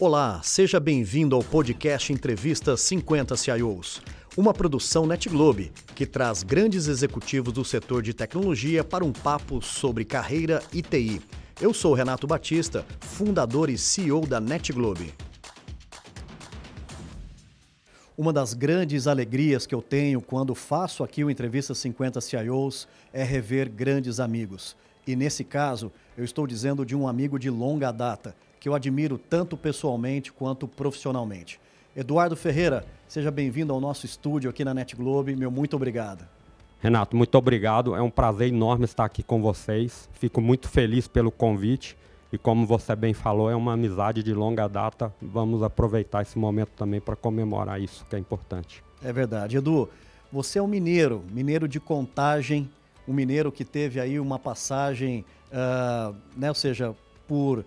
Olá, seja bem-vindo ao podcast Entrevista 50 CIOs, uma produção NetGlobe que traz grandes executivos do setor de tecnologia para um papo sobre carreira e TI. Eu sou Renato Batista, fundador e CEO da NetGlobe. Uma das grandes alegrias que eu tenho quando faço aqui o Entrevista 50 CIOs é rever grandes amigos. E nesse caso, eu estou dizendo de um amigo de longa data que eu admiro tanto pessoalmente quanto profissionalmente. Eduardo Ferreira, seja bem-vindo ao nosso estúdio aqui na Net Globe. Meu muito obrigado. Renato, muito obrigado. É um prazer enorme estar aqui com vocês. Fico muito feliz pelo convite. E como você bem falou, é uma amizade de longa data. Vamos aproveitar esse momento também para comemorar isso, que é importante. É verdade. Edu, você é um mineiro, mineiro de contagem, um mineiro que teve aí uma passagem, uh, né, ou seja, por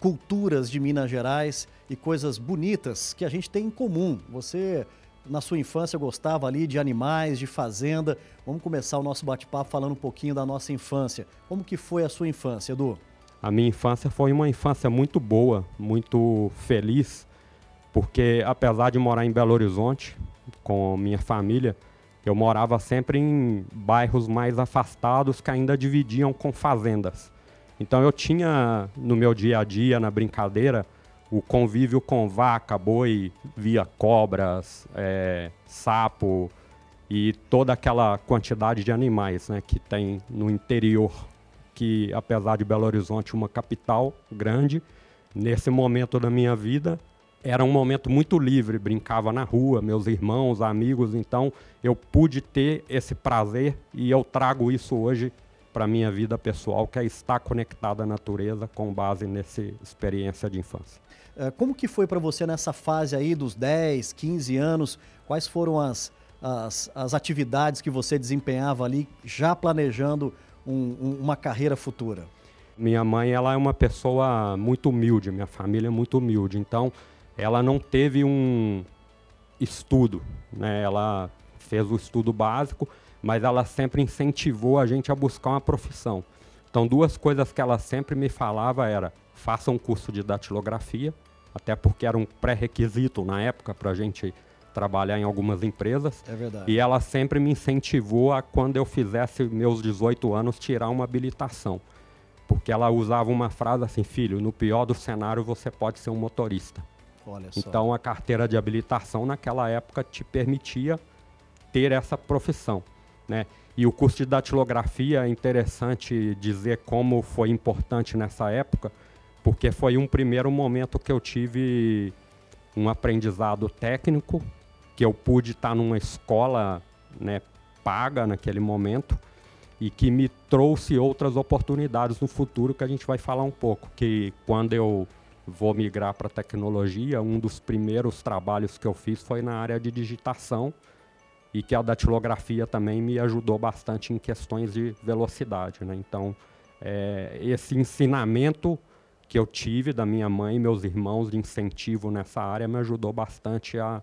culturas de Minas Gerais e coisas bonitas que a gente tem em comum. Você, na sua infância, gostava ali de animais, de fazenda. Vamos começar o nosso bate-papo falando um pouquinho da nossa infância. Como que foi a sua infância, Edu? A minha infância foi uma infância muito boa, muito feliz, porque apesar de morar em Belo Horizonte com minha família, eu morava sempre em bairros mais afastados que ainda dividiam com fazendas. Então eu tinha no meu dia a dia, na brincadeira, o convívio com vaca, boi, via cobras, é, sapo e toda aquela quantidade de animais né, que tem no interior, que apesar de Belo Horizonte uma capital grande, nesse momento da minha vida era um momento muito livre, brincava na rua, meus irmãos, amigos, então eu pude ter esse prazer e eu trago isso hoje para a minha vida pessoal, que é estar conectado à natureza com base nessa experiência de infância. É, como que foi para você nessa fase aí dos 10, 15 anos? Quais foram as, as, as atividades que você desempenhava ali, já planejando um, um, uma carreira futura? Minha mãe ela é uma pessoa muito humilde, minha família é muito humilde, então ela não teve um estudo, né? ela fez o estudo básico, mas ela sempre incentivou a gente a buscar uma profissão. Então, duas coisas que ela sempre me falava era: faça um curso de datilografia, até porque era um pré-requisito na época para a gente trabalhar em algumas empresas. É verdade. E ela sempre me incentivou a, quando eu fizesse meus 18 anos, tirar uma habilitação. Porque ela usava uma frase assim: filho, no pior do cenário você pode ser um motorista. Olha só. Então, a carteira de habilitação naquela época te permitia ter essa profissão. Né? E o curso de datilografia é interessante dizer como foi importante nessa época, porque foi um primeiro momento que eu tive um aprendizado técnico, que eu pude estar numa escola né, paga naquele momento e que me trouxe outras oportunidades no futuro que a gente vai falar um pouco. Que quando eu vou migrar para tecnologia, um dos primeiros trabalhos que eu fiz foi na área de digitação e que a datilografia também me ajudou bastante em questões de velocidade. Né? Então, é, esse ensinamento que eu tive da minha mãe e meus irmãos de incentivo nessa área me ajudou bastante a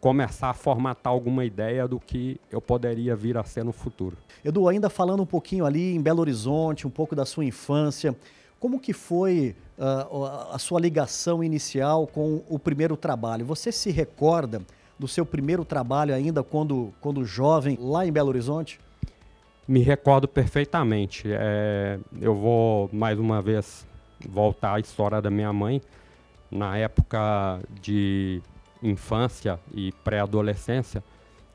começar a formatar alguma ideia do que eu poderia vir a ser no futuro. Edu, ainda falando um pouquinho ali em Belo Horizonte, um pouco da sua infância, como que foi uh, a sua ligação inicial com o primeiro trabalho? Você se recorda do seu primeiro trabalho ainda quando, quando jovem lá em Belo Horizonte? Me recordo perfeitamente. É, eu vou mais uma vez voltar à história da minha mãe. Na época de infância e pré-adolescência,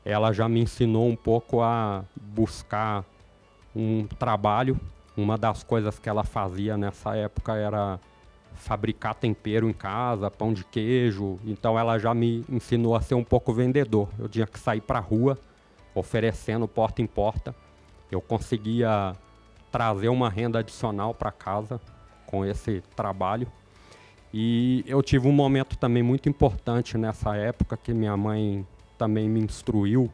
ela já me ensinou um pouco a buscar um trabalho. Uma das coisas que ela fazia nessa época era fabricar tempero em casa, pão de queijo. Então ela já me ensinou a ser um pouco vendedor. Eu tinha que sair para a rua oferecendo porta em porta. Eu conseguia trazer uma renda adicional para casa com esse trabalho. E eu tive um momento também muito importante nessa época que minha mãe também me instruiu,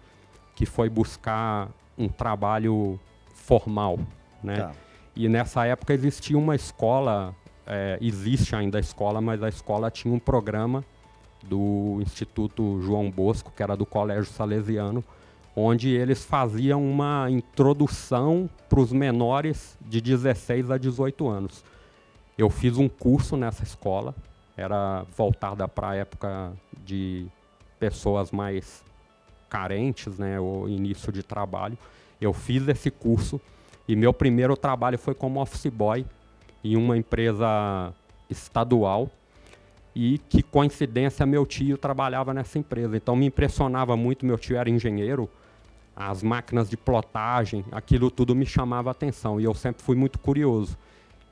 que foi buscar um trabalho formal, né? Tá. E nessa época existia uma escola é, existe ainda a escola, mas a escola tinha um programa do Instituto João Bosco, que era do Colégio Salesiano, onde eles faziam uma introdução para os menores de 16 a 18 anos. Eu fiz um curso nessa escola, era voltada para a época de pessoas mais carentes, né, o início de trabalho. Eu fiz esse curso e meu primeiro trabalho foi como office boy em uma empresa estadual e que coincidência meu tio trabalhava nessa empresa. Então me impressionava muito, meu tio era engenheiro, as máquinas de plotagem, aquilo tudo me chamava atenção e eu sempre fui muito curioso.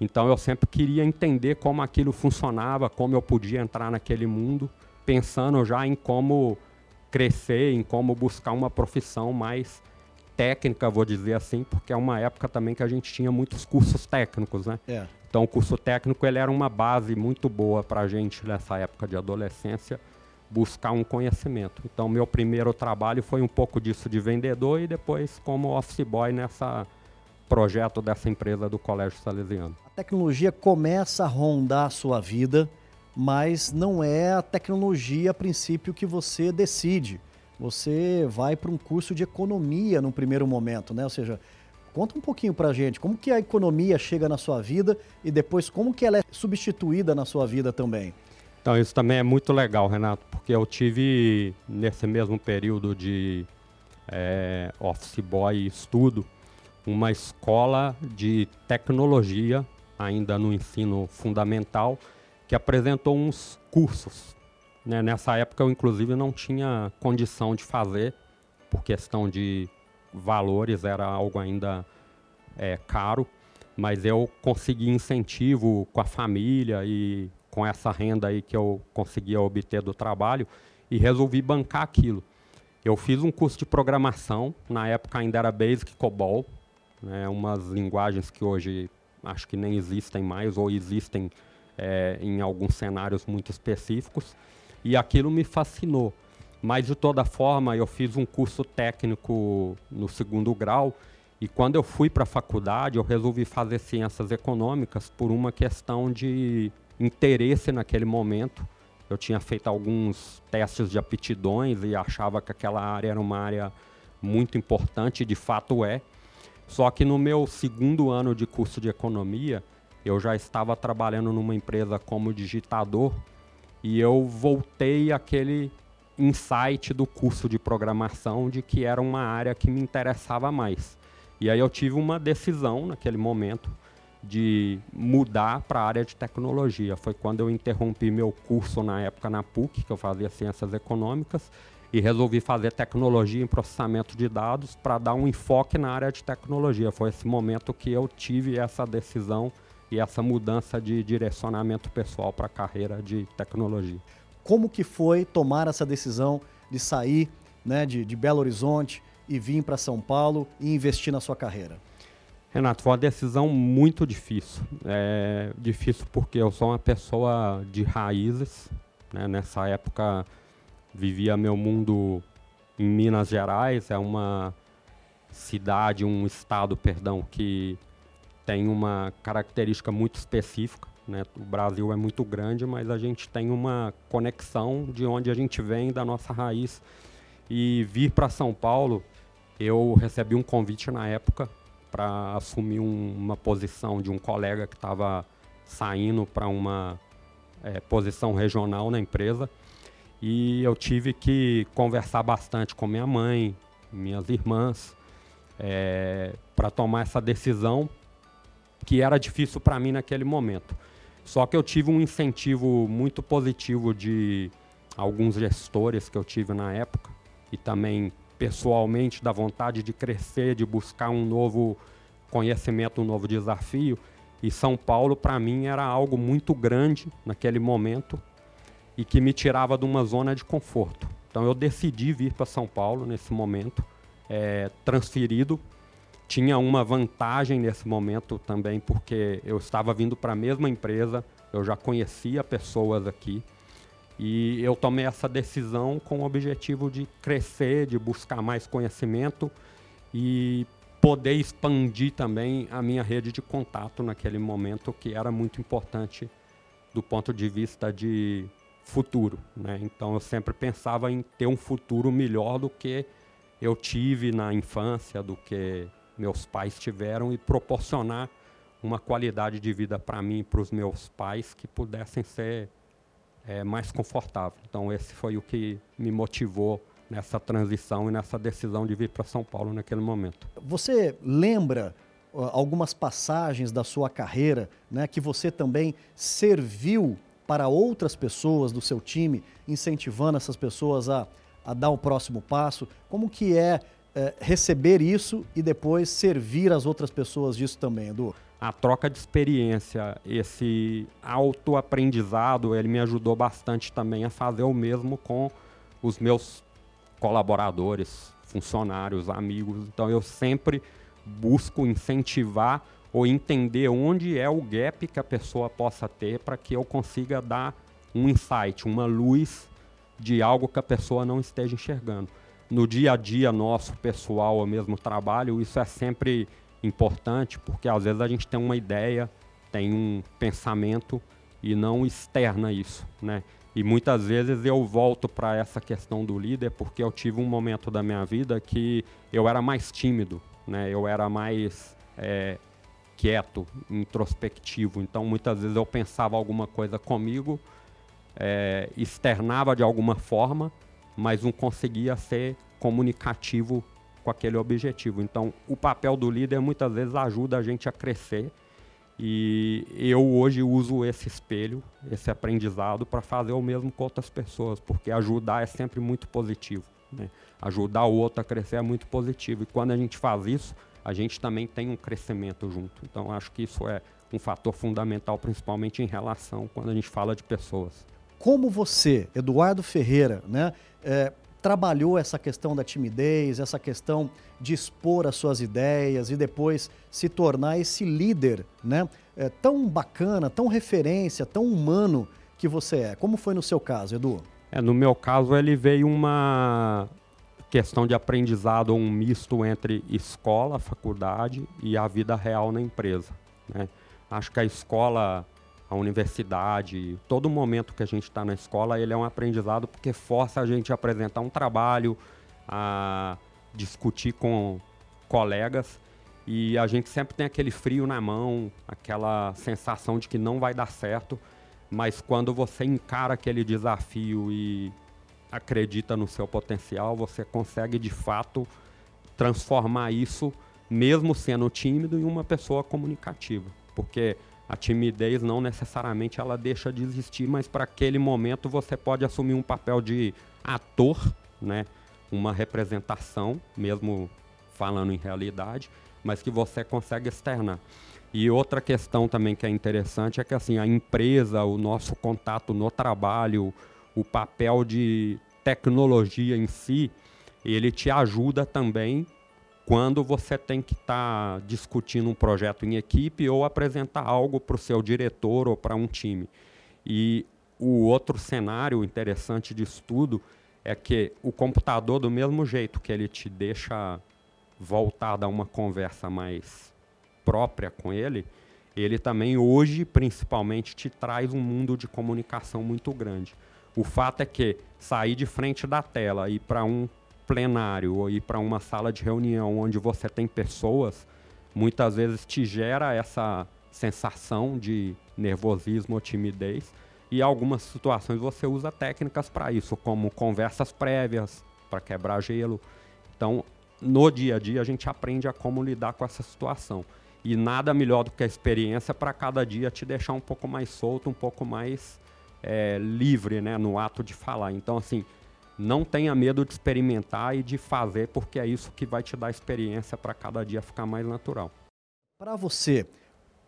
Então eu sempre queria entender como aquilo funcionava, como eu podia entrar naquele mundo, pensando já em como crescer, em como buscar uma profissão mais técnica, vou dizer assim, porque é uma época também que a gente tinha muitos cursos técnicos, né? É. Então o curso técnico ele era uma base muito boa para a gente nessa época de adolescência buscar um conhecimento. Então meu primeiro trabalho foi um pouco disso de vendedor e depois como office boy nessa projeto dessa empresa do Colégio Salesiano. A tecnologia começa a rondar a sua vida, mas não é a tecnologia a princípio que você decide. Você vai para um curso de economia no primeiro momento, né? Ou seja, conta um pouquinho para a gente como que a economia chega na sua vida e depois como que ela é substituída na sua vida também. Então isso também é muito legal, Renato, porque eu tive nesse mesmo período de é, office boy estudo, uma escola de tecnologia, ainda no ensino fundamental, que apresentou uns cursos. Né? Nessa época eu, inclusive, não tinha condição de fazer, por questão de valores, era algo ainda é, caro, mas eu consegui incentivo com a família e com essa renda aí que eu conseguia obter do trabalho e resolvi bancar aquilo. Eu fiz um curso de programação, na época ainda era Basic COBOL, né, umas linguagens que hoje acho que nem existem mais ou existem é, em alguns cenários muito específicos, e aquilo me fascinou. Mas de toda forma, eu fiz um curso técnico no segundo grau e quando eu fui para a faculdade, eu resolvi fazer ciências econômicas por uma questão de interesse naquele momento. Eu tinha feito alguns testes de aptidões e achava que aquela área era uma área muito importante, de fato é. Só que no meu segundo ano de curso de economia, eu já estava trabalhando numa empresa como digitador e eu voltei aquele insight do curso de programação de que era uma área que me interessava mais. E aí eu tive uma decisão naquele momento de mudar para a área de tecnologia. Foi quando eu interrompi meu curso na época na PUC, que eu fazia ciências econômicas, e resolvi fazer tecnologia em processamento de dados para dar um enfoque na área de tecnologia. Foi esse momento que eu tive essa decisão e essa mudança de direcionamento pessoal para a carreira de tecnologia. Como que foi tomar essa decisão de sair né, de, de Belo Horizonte e vir para São Paulo e investir na sua carreira? Renato, foi uma decisão muito difícil. É difícil porque eu sou uma pessoa de raízes. Né? Nessa época, vivia meu mundo em Minas Gerais, é uma cidade, um estado, perdão, que tem uma característica muito específica. Né? O Brasil é muito grande, mas a gente tem uma conexão de onde a gente vem, da nossa raiz. E vir para São Paulo, eu recebi um convite na época para assumir um, uma posição de um colega que estava saindo para uma é, posição regional na empresa e eu tive que conversar bastante com minha mãe, minhas irmãs, é, para tomar essa decisão que era difícil para mim naquele momento. Só que eu tive um incentivo muito positivo de alguns gestores que eu tive na época e também pessoalmente da vontade de crescer, de buscar um novo conhecimento, um novo desafio. E São Paulo para mim era algo muito grande naquele momento e que me tirava de uma zona de conforto. Então eu decidi vir para São Paulo nesse momento, é, transferido. Tinha uma vantagem nesse momento também, porque eu estava vindo para a mesma empresa, eu já conhecia pessoas aqui, e eu tomei essa decisão com o objetivo de crescer, de buscar mais conhecimento e poder expandir também a minha rede de contato naquele momento, que era muito importante do ponto de vista de futuro. Né? Então eu sempre pensava em ter um futuro melhor do que eu tive na infância, do que meus pais tiveram e proporcionar uma qualidade de vida para mim e para os meus pais que pudessem ser é, mais confortável. Então, esse foi o que me motivou nessa transição e nessa decisão de vir para São Paulo naquele momento. Você lembra uh, algumas passagens da sua carreira né, que você também serviu para outras pessoas do seu time, incentivando essas pessoas a, a dar o próximo passo? Como que é, é receber isso e depois servir as outras pessoas disso também, Edu? a troca de experiência, esse autoaprendizado, ele me ajudou bastante também a fazer o mesmo com os meus colaboradores, funcionários, amigos. Então eu sempre busco incentivar ou entender onde é o gap que a pessoa possa ter para que eu consiga dar um insight, uma luz de algo que a pessoa não esteja enxergando. No dia a dia nosso, pessoal, ou mesmo trabalho, isso é sempre importante, porque às vezes a gente tem uma ideia, tem um pensamento e não externa isso, né? E muitas vezes eu volto para essa questão do líder porque eu tive um momento da minha vida que eu era mais tímido, né? Eu era mais é, quieto, introspectivo. Então muitas vezes eu pensava alguma coisa comigo, é, externava de alguma forma, mas não conseguia ser comunicativo com aquele objetivo. Então, o papel do líder muitas vezes ajuda a gente a crescer. E eu hoje uso esse espelho, esse aprendizado, para fazer o mesmo com outras pessoas, porque ajudar é sempre muito positivo. Né? Ajudar o outro a crescer é muito positivo. E quando a gente faz isso, a gente também tem um crescimento junto. Então, acho que isso é um fator fundamental, principalmente em relação quando a gente fala de pessoas. Como você, Eduardo Ferreira, né, é, trabalhou essa questão da timidez, essa questão de expor as suas ideias e depois se tornar esse líder, né? É, tão bacana, tão referência, tão humano que você é. Como foi no seu caso, Edu? É, no meu caso, ele veio uma questão de aprendizado, um misto entre escola, faculdade e a vida real na empresa. Né? Acho que a escola a universidade, todo momento que a gente está na escola, ele é um aprendizado porque força a gente a apresentar um trabalho, a discutir com colegas. E a gente sempre tem aquele frio na mão, aquela sensação de que não vai dar certo, mas quando você encara aquele desafio e acredita no seu potencial, você consegue de fato transformar isso, mesmo sendo tímido, em uma pessoa comunicativa, porque a timidez não necessariamente ela deixa de existir, mas para aquele momento você pode assumir um papel de ator, né? Uma representação, mesmo falando em realidade, mas que você consegue externar. E outra questão também que é interessante é que assim, a empresa, o nosso contato no trabalho, o papel de tecnologia em si, ele te ajuda também quando você tem que estar tá discutindo um projeto em equipe ou apresentar algo para o seu diretor ou para um time. E o outro cenário interessante de estudo é que o computador, do mesmo jeito que ele te deixa voltar a uma conversa mais própria com ele, ele também hoje, principalmente, te traz um mundo de comunicação muito grande. O fato é que sair de frente da tela e para um plenário ou ir para uma sala de reunião onde você tem pessoas, muitas vezes te gera essa sensação de nervosismo ou timidez. E algumas situações você usa técnicas para isso, como conversas prévias para quebrar gelo. Então, no dia a dia a gente aprende a como lidar com essa situação. E nada melhor do que a experiência para cada dia te deixar um pouco mais solto, um pouco mais é, livre né, no ato de falar. Então, assim, não tenha medo de experimentar e de fazer, porque é isso que vai te dar experiência para cada dia ficar mais natural. Para você,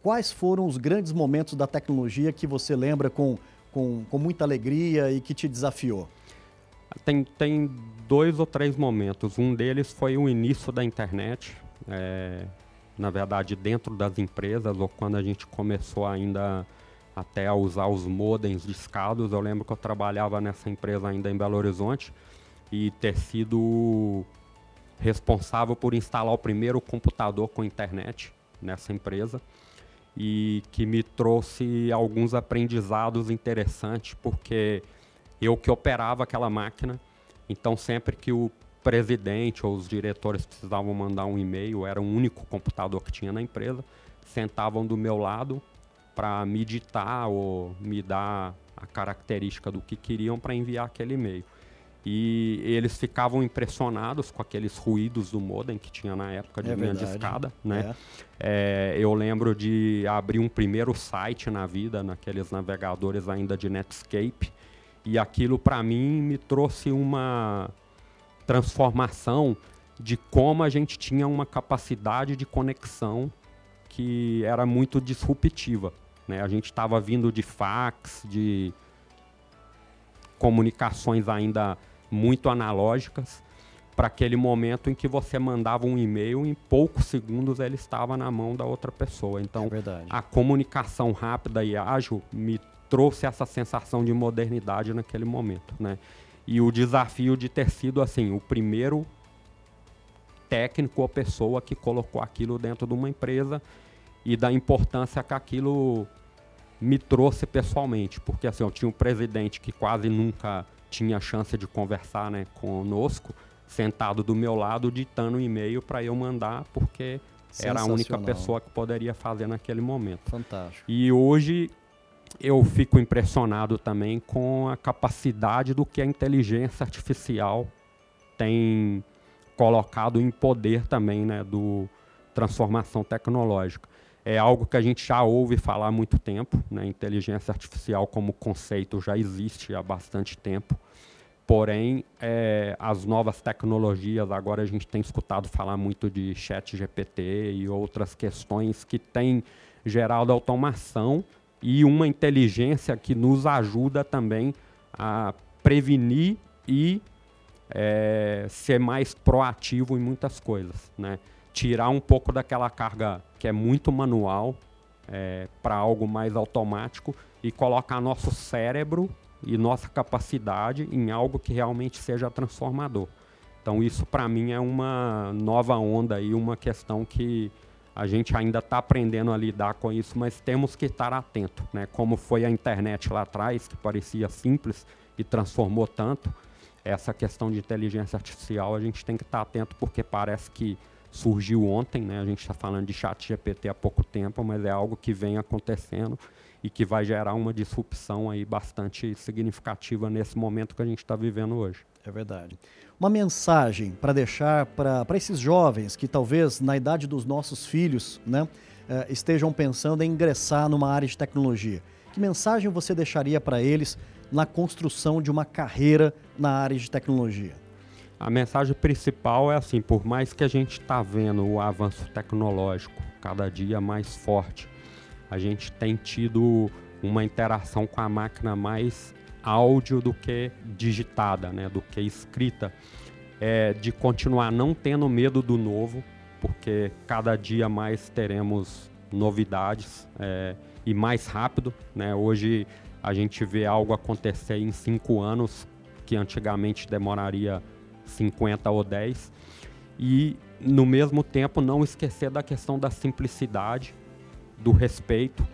quais foram os grandes momentos da tecnologia que você lembra com, com, com muita alegria e que te desafiou? Tem, tem dois ou três momentos. Um deles foi o início da internet, é, na verdade, dentro das empresas, ou quando a gente começou ainda até usar os modems discados. Eu lembro que eu trabalhava nessa empresa ainda em Belo Horizonte e ter sido responsável por instalar o primeiro computador com internet nessa empresa e que me trouxe alguns aprendizados interessantes porque eu que operava aquela máquina, então sempre que o presidente ou os diretores precisavam mandar um e-mail, era o único computador que tinha na empresa, sentavam do meu lado para me ditar ou me dar a característica do que queriam para enviar aquele e-mail. E eles ficavam impressionados com aqueles ruídos do modem que tinha na época de É linha de verdade. escada, né? É, eu lembro de abrir um primeiro site na vida, naqueles navegadores ainda de Netscape, e aquilo para mim me trouxe uma transformação de como a gente tinha uma capacidade de conexão que era muito disruptiva. Né? A gente estava vindo de fax, de comunicações ainda muito analógicas, para aquele momento em que você mandava um e-mail, em poucos segundos ele estava na mão da outra pessoa. Então, É a comunicação rápida e ágil me trouxe essa sensação de modernidade naquele momento, né? E o desafio de ter sido assim, o primeiro técnico ou pessoa que colocou aquilo dentro de uma empresa e da importância que aquilo me trouxe pessoalmente, porque assim, eu tinha um presidente que quase nunca tinha chance de conversar, né, conosco, sentado do meu lado ditando um e-mail para eu mandar, porque era a única pessoa que poderia fazer naquele momento. Fantástico. E hoje eu fico impressionado também com a capacidade do que a inteligência artificial tem colocado em poder também, né, do transformação tecnológica. É algo que a gente já ouve falar há muito tempo, né, inteligência artificial como conceito já existe há bastante tempo. Porém, é, as novas tecnologias, agora a gente tem escutado falar muito de chat GPT e outras questões que têm gerado automação e uma inteligência que nos ajuda também a prevenir e é, ser mais proativo em muitas coisas, né? Tirar um pouco daquela carga que é muito manual para algo mais automático e colocar nosso cérebro e nossa capacidade em algo que realmente seja transformador. Então isso para mim é uma nova onda e uma questão que a gente ainda está aprendendo a lidar com isso, mas temos que estar atento, né? Como foi a internet lá atrás, que parecia simples e transformou tanto, essa questão de inteligência artificial a gente tem que estar atento porque parece que surgiu ontem, né? A gente está falando de chat GPT há pouco tempo, mas é algo que vem acontecendo e que vai gerar uma disrupção aí bastante significativa nesse momento que a gente está vivendo hoje. É verdade. Uma mensagem para deixar para esses jovens que talvez na idade dos nossos filhos né, eh, estejam pensando em ingressar numa área de tecnologia. Que mensagem você deixaria para eles na construção de uma carreira na área de tecnologia? A mensagem principal é assim, por mais que a gente está vendo o avanço tecnológico cada dia mais forte, a gente tem tido uma interação com a máquina mais áudio do que digitada, né, do que escrita, é, de continuar não tendo medo do novo, porque cada dia mais teremos novidades é, e mais rápido. Né? Hoje a gente vê algo acontecer em cinco anos que antigamente demoraria 50 ou 10. E, no mesmo tempo, não esquecer da questão da simplicidade, do respeito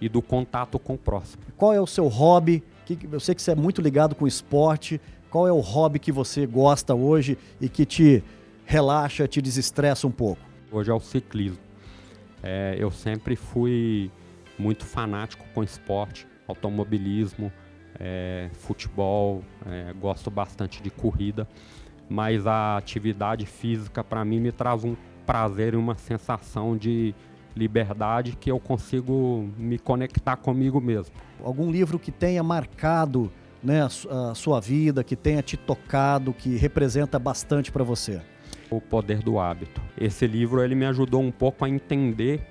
e do contato com o próximo. Qual é o seu hobby? Eu sei que você é muito ligado com esporte. Qual é o hobby que você gosta hoje e que te relaxa, te desestressa um pouco? Hoje é o ciclismo. É, eu sempre fui muito fanático com esporte, automobilismo, é, futebol, é, gosto bastante de corrida, mas a atividade física para mim me traz um prazer e uma sensação de liberdade que eu consigo me conectar comigo mesmo. Algum livro que tenha marcado né, a, su a sua vida, que tenha te tocado, que representa bastante para você? O Poder do Hábito. Esse livro ele me ajudou um pouco a entender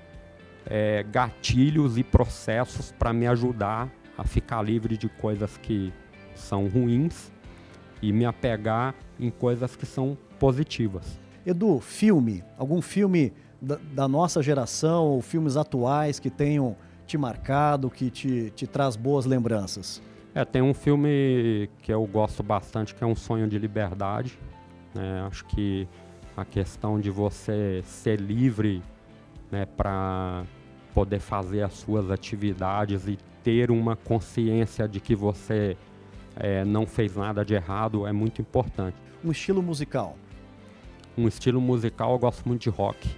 é, gatilhos e processos para me ajudar a ficar livre de coisas que são ruins e me apegar em coisas que são positivas. Edu, filme, algum filme da, da nossa geração ou filmes atuais que tenham te marcado, que te, te traz boas lembranças? É, tem um filme que eu gosto bastante que é Um Sonho de Liberdade. Né? Acho que a questão de você ser livre né, para poder fazer as suas atividades e ter uma consciência de que você é, não fez nada de errado é muito importante. Um estilo musical? Um estilo musical eu gosto muito de rock,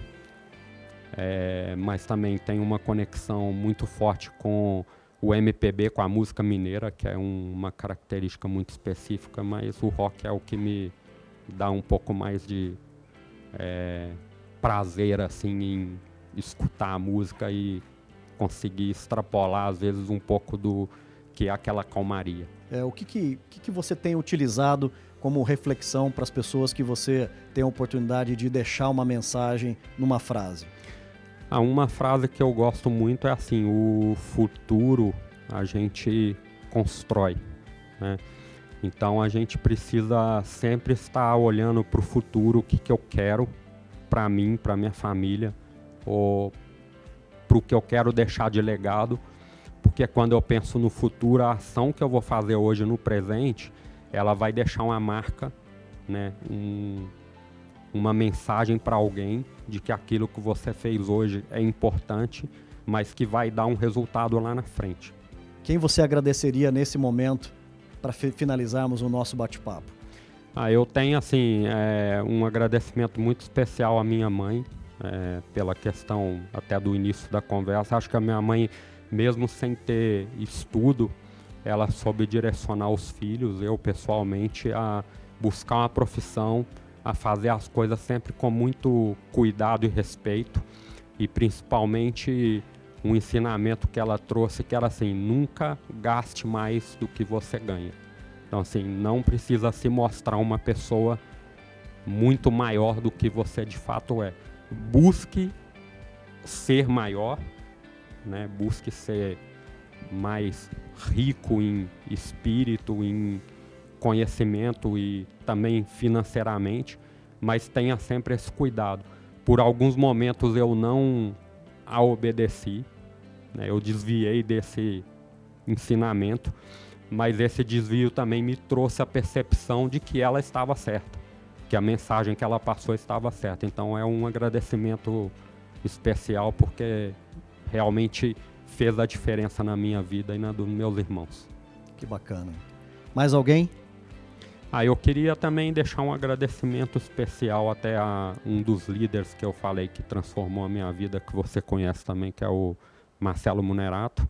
é, mas também tem uma conexão muito forte com o MPB com a música mineira, que é um, uma característica muito específica, mas o rock é o que me dá um pouco mais de é, prazer assim em escutar a música e conseguir extrapolar às vezes um pouco do que é aquela calmaria. É, o que, que, que, que você tem utilizado como reflexão para as pessoas que você tem a oportunidade de deixar uma mensagem numa frase? Ah, uma frase que eu gosto muito é assim: o futuro a gente constrói. Né? Então a gente precisa sempre estar olhando para o futuro, o que, que eu quero para mim, para minha família, ou para o que eu quero deixar de legado, porque quando eu penso no futuro, a ação que eu vou fazer hoje no presente, ela vai deixar uma marca, né, um, uma mensagem para alguém de que aquilo que você fez hoje é importante, mas que vai dar um resultado lá na frente. Quem você agradeceria nesse momento para finalizarmos o nosso bate-papo? Ah, eu tenho assim é, um agradecimento muito especial à minha mãe é, pela questão até do início da conversa. Acho que a minha mãe, mesmo sem ter estudo, ela soube direcionar os filhos, eu pessoalmente, a buscar uma profissão, a fazer as coisas sempre com muito cuidado e respeito e principalmente um ensinamento que ela trouxe que era assim, nunca gaste mais do que você ganha. Então assim, não precisa se mostrar uma pessoa muito maior do que você de fato é. Busque ser maior, né? Busque ser mais rico em espírito, em conhecimento e também financeiramente, mas tenha sempre esse cuidado. Por alguns momentos eu não a obedeci, né? Eu desviei desse ensinamento, mas esse desvio também me trouxe a percepção de que ela estava certa, que a mensagem que ela passou estava certa. Então é um agradecimento especial porque realmente fez a diferença na minha vida e na dos meus irmãos. Que bacana. Mais alguém? Ah, eu queria também deixar um agradecimento especial até a um dos líderes que eu falei que transformou a minha vida, que você conhece também, que é o Marcelo Munerato.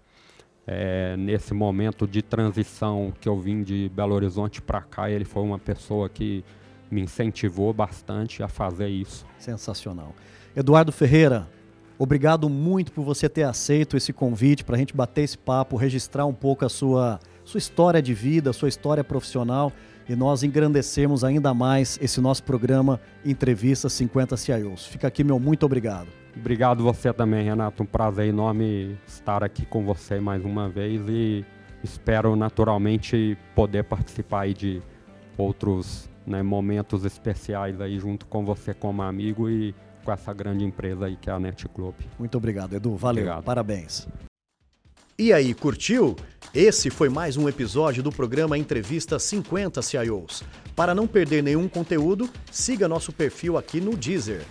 É, nesse momento de transição que eu vim de Belo Horizonte para cá, ele foi uma pessoa que me incentivou bastante a fazer isso. Sensacional. Eduardo Ferreira, obrigado muito por você ter aceito esse convite para a gente bater esse papo, registrar um pouco a sua, sua história de vida, sua história profissional e nós engrandecemos ainda mais esse nosso programa Entrevista 50 CIOs. Fica aqui meu muito obrigado. Obrigado você também, Renato. Um prazer enorme estar aqui com você mais uma vez e espero naturalmente poder participar aí de outros né, momentos especiais aí junto com você como amigo e com essa grande empresa aí que é a Net Club. Muito obrigado, Edu. Valeu. Obrigado. Parabéns. E aí, curtiu? Esse foi mais um episódio do programa Entrevista 50 CIOs. Para não perder nenhum conteúdo, siga nosso perfil aqui no Deezer.